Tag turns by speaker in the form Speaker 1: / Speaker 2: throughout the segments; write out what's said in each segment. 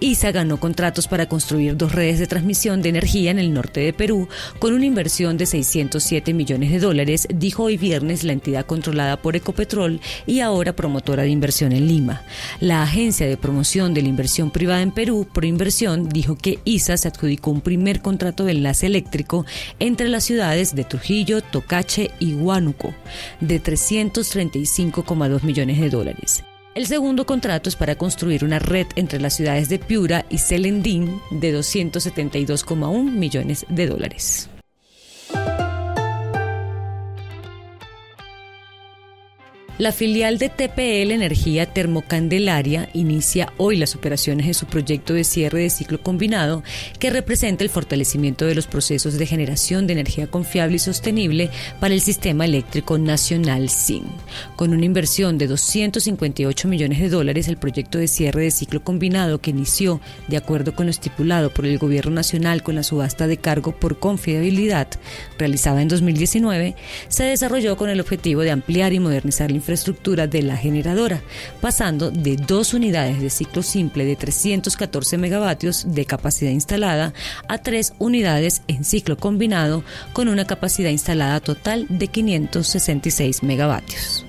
Speaker 1: ISA ganó contratos para construir dos redes de transmisión de energía en el norte de Perú con una inversión de 607 millones de dólares, dijo hoy viernes la entidad controlada por Ecopetrol y ahora promotora de inversión en Lima. La Agencia de Promoción de la Inversión Privada en Perú, Proinversión, dijo que ISA se adjudicó un primer contrato de enlace eléctrico entre las ciudades de Trujillo, Tocache y Huánuco de 335,2 millones de dólares. El segundo contrato es para construir una red entre las ciudades de Piura y Celendín de 272,1 millones de dólares. La filial de TPL Energía Termocandelaria inicia hoy las operaciones de su proyecto de cierre de ciclo combinado que representa el fortalecimiento de los procesos de generación de energía confiable y sostenible para el sistema eléctrico nacional SIN. Con una inversión de 258 millones de dólares, el proyecto de cierre de ciclo combinado que inició de acuerdo con lo estipulado por el Gobierno Nacional con la subasta de cargo por confiabilidad realizada en 2019, se desarrolló con el objetivo de ampliar y modernizar la infraestructura de la generadora, pasando de dos unidades de ciclo simple de 314 megavatios de capacidad instalada a tres unidades en ciclo combinado con una capacidad instalada total de 566 megavatios.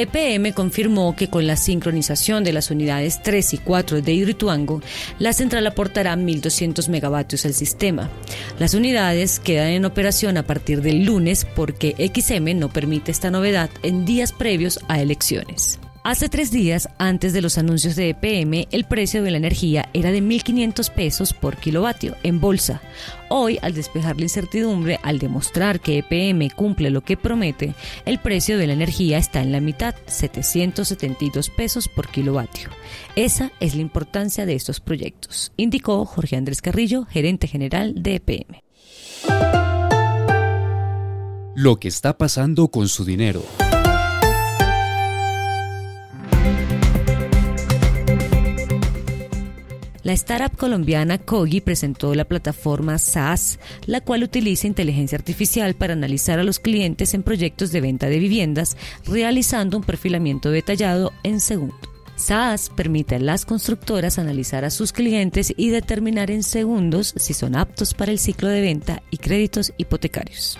Speaker 1: EPM confirmó que con la sincronización de las unidades 3 y 4 de Hidroituango, la central aportará 1.200 megavatios al sistema. Las unidades quedan en operación a partir del lunes porque XM no permite esta novedad en días previos a elecciones. Hace tres días, antes de los anuncios de EPM, el precio de la energía era de 1.500 pesos por kilovatio en bolsa. Hoy, al despejar la incertidumbre, al demostrar que EPM cumple lo que promete, el precio de la energía está en la mitad, 772 pesos por kilovatio. Esa es la importancia de estos proyectos, indicó Jorge Andrés Carrillo, gerente general de EPM.
Speaker 2: Lo que está pasando con su dinero.
Speaker 1: La startup colombiana Kogi presentó la plataforma SaaS, la cual utiliza inteligencia artificial para analizar a los clientes en proyectos de venta de viviendas, realizando un perfilamiento detallado en segundo. SaaS permite a las constructoras analizar a sus clientes y determinar en segundos si son aptos para el ciclo de venta y créditos hipotecarios.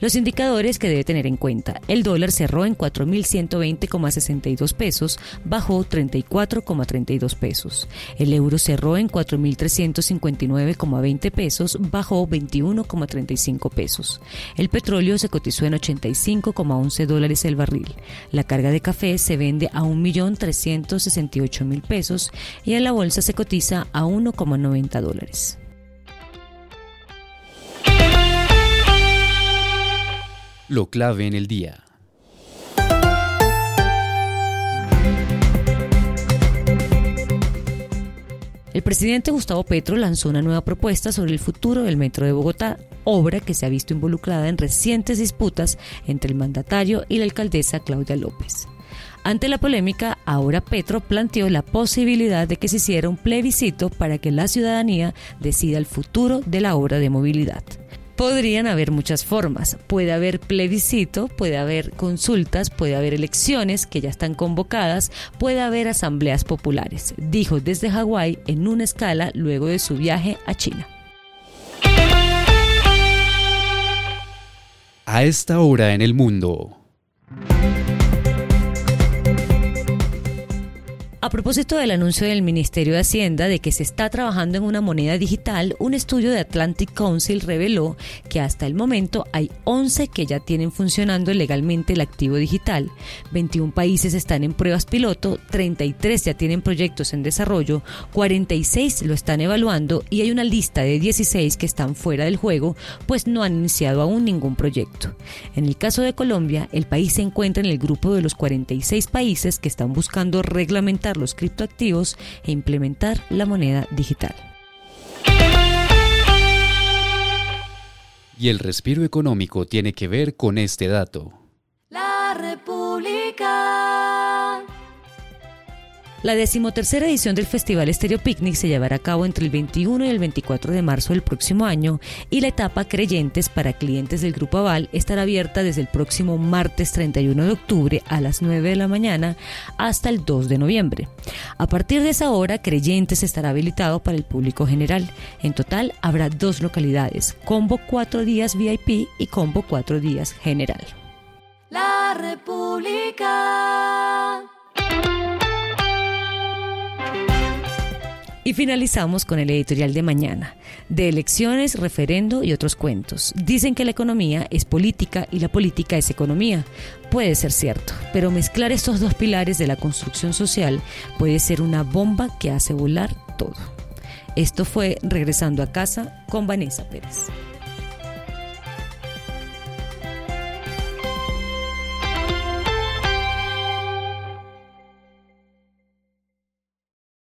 Speaker 1: Los indicadores que debe tener en cuenta. El dólar cerró en 4.120,62 pesos, bajó 34,32 pesos. El euro cerró en 4.359,20 pesos, bajó 21,35 pesos. El petróleo se cotizó en 85,11 dólares el barril. La carga de café se vende a 1.368.000 pesos y en la bolsa se cotiza a 1,90 dólares.
Speaker 2: Lo clave en el día.
Speaker 1: El presidente Gustavo Petro lanzó una nueva propuesta sobre el futuro del Metro de Bogotá, obra que se ha visto involucrada en recientes disputas entre el mandatario y la alcaldesa Claudia López. Ante la polémica, ahora Petro planteó la posibilidad de que se hiciera un plebiscito para que la ciudadanía decida el futuro de la obra de movilidad. Podrían haber muchas formas. Puede haber plebiscito, puede haber consultas, puede haber elecciones que ya están convocadas, puede haber asambleas populares, dijo desde Hawái en una escala luego de su viaje a China.
Speaker 2: A esta hora en el mundo.
Speaker 1: A propósito del anuncio del Ministerio de Hacienda de que se está trabajando en una moneda digital, un estudio de Atlantic Council reveló que hasta el momento hay 11 que ya tienen funcionando legalmente el activo digital, 21 países están en pruebas piloto, 33 ya tienen proyectos en desarrollo, 46 lo están evaluando y hay una lista de 16 que están fuera del juego, pues no han iniciado aún ningún proyecto. En el caso de Colombia, el país se encuentra en el grupo de los 46 países que están buscando reglamentar los criptoactivos e implementar la moneda digital.
Speaker 2: Y el respiro económico tiene que ver con este dato.
Speaker 3: La
Speaker 1: decimotercera edición del Festival Estéreo Picnic se llevará a cabo entre el 21 y el 24 de marzo del próximo año y la etapa Creyentes para clientes del Grupo Aval estará abierta desde el próximo martes 31 de octubre a las 9 de la mañana hasta el 2 de noviembre. A partir de esa hora, Creyentes estará habilitado para el público general. En total habrá dos localidades, Combo 4 días VIP y Combo 4 días general.
Speaker 3: La República.
Speaker 1: Y finalizamos con el editorial de mañana, de elecciones, referendo y otros cuentos. Dicen que la economía es política y la política es economía. Puede ser cierto, pero mezclar estos dos pilares de la construcción social puede ser una bomba que hace volar todo. Esto fue Regresando a casa con Vanessa Pérez.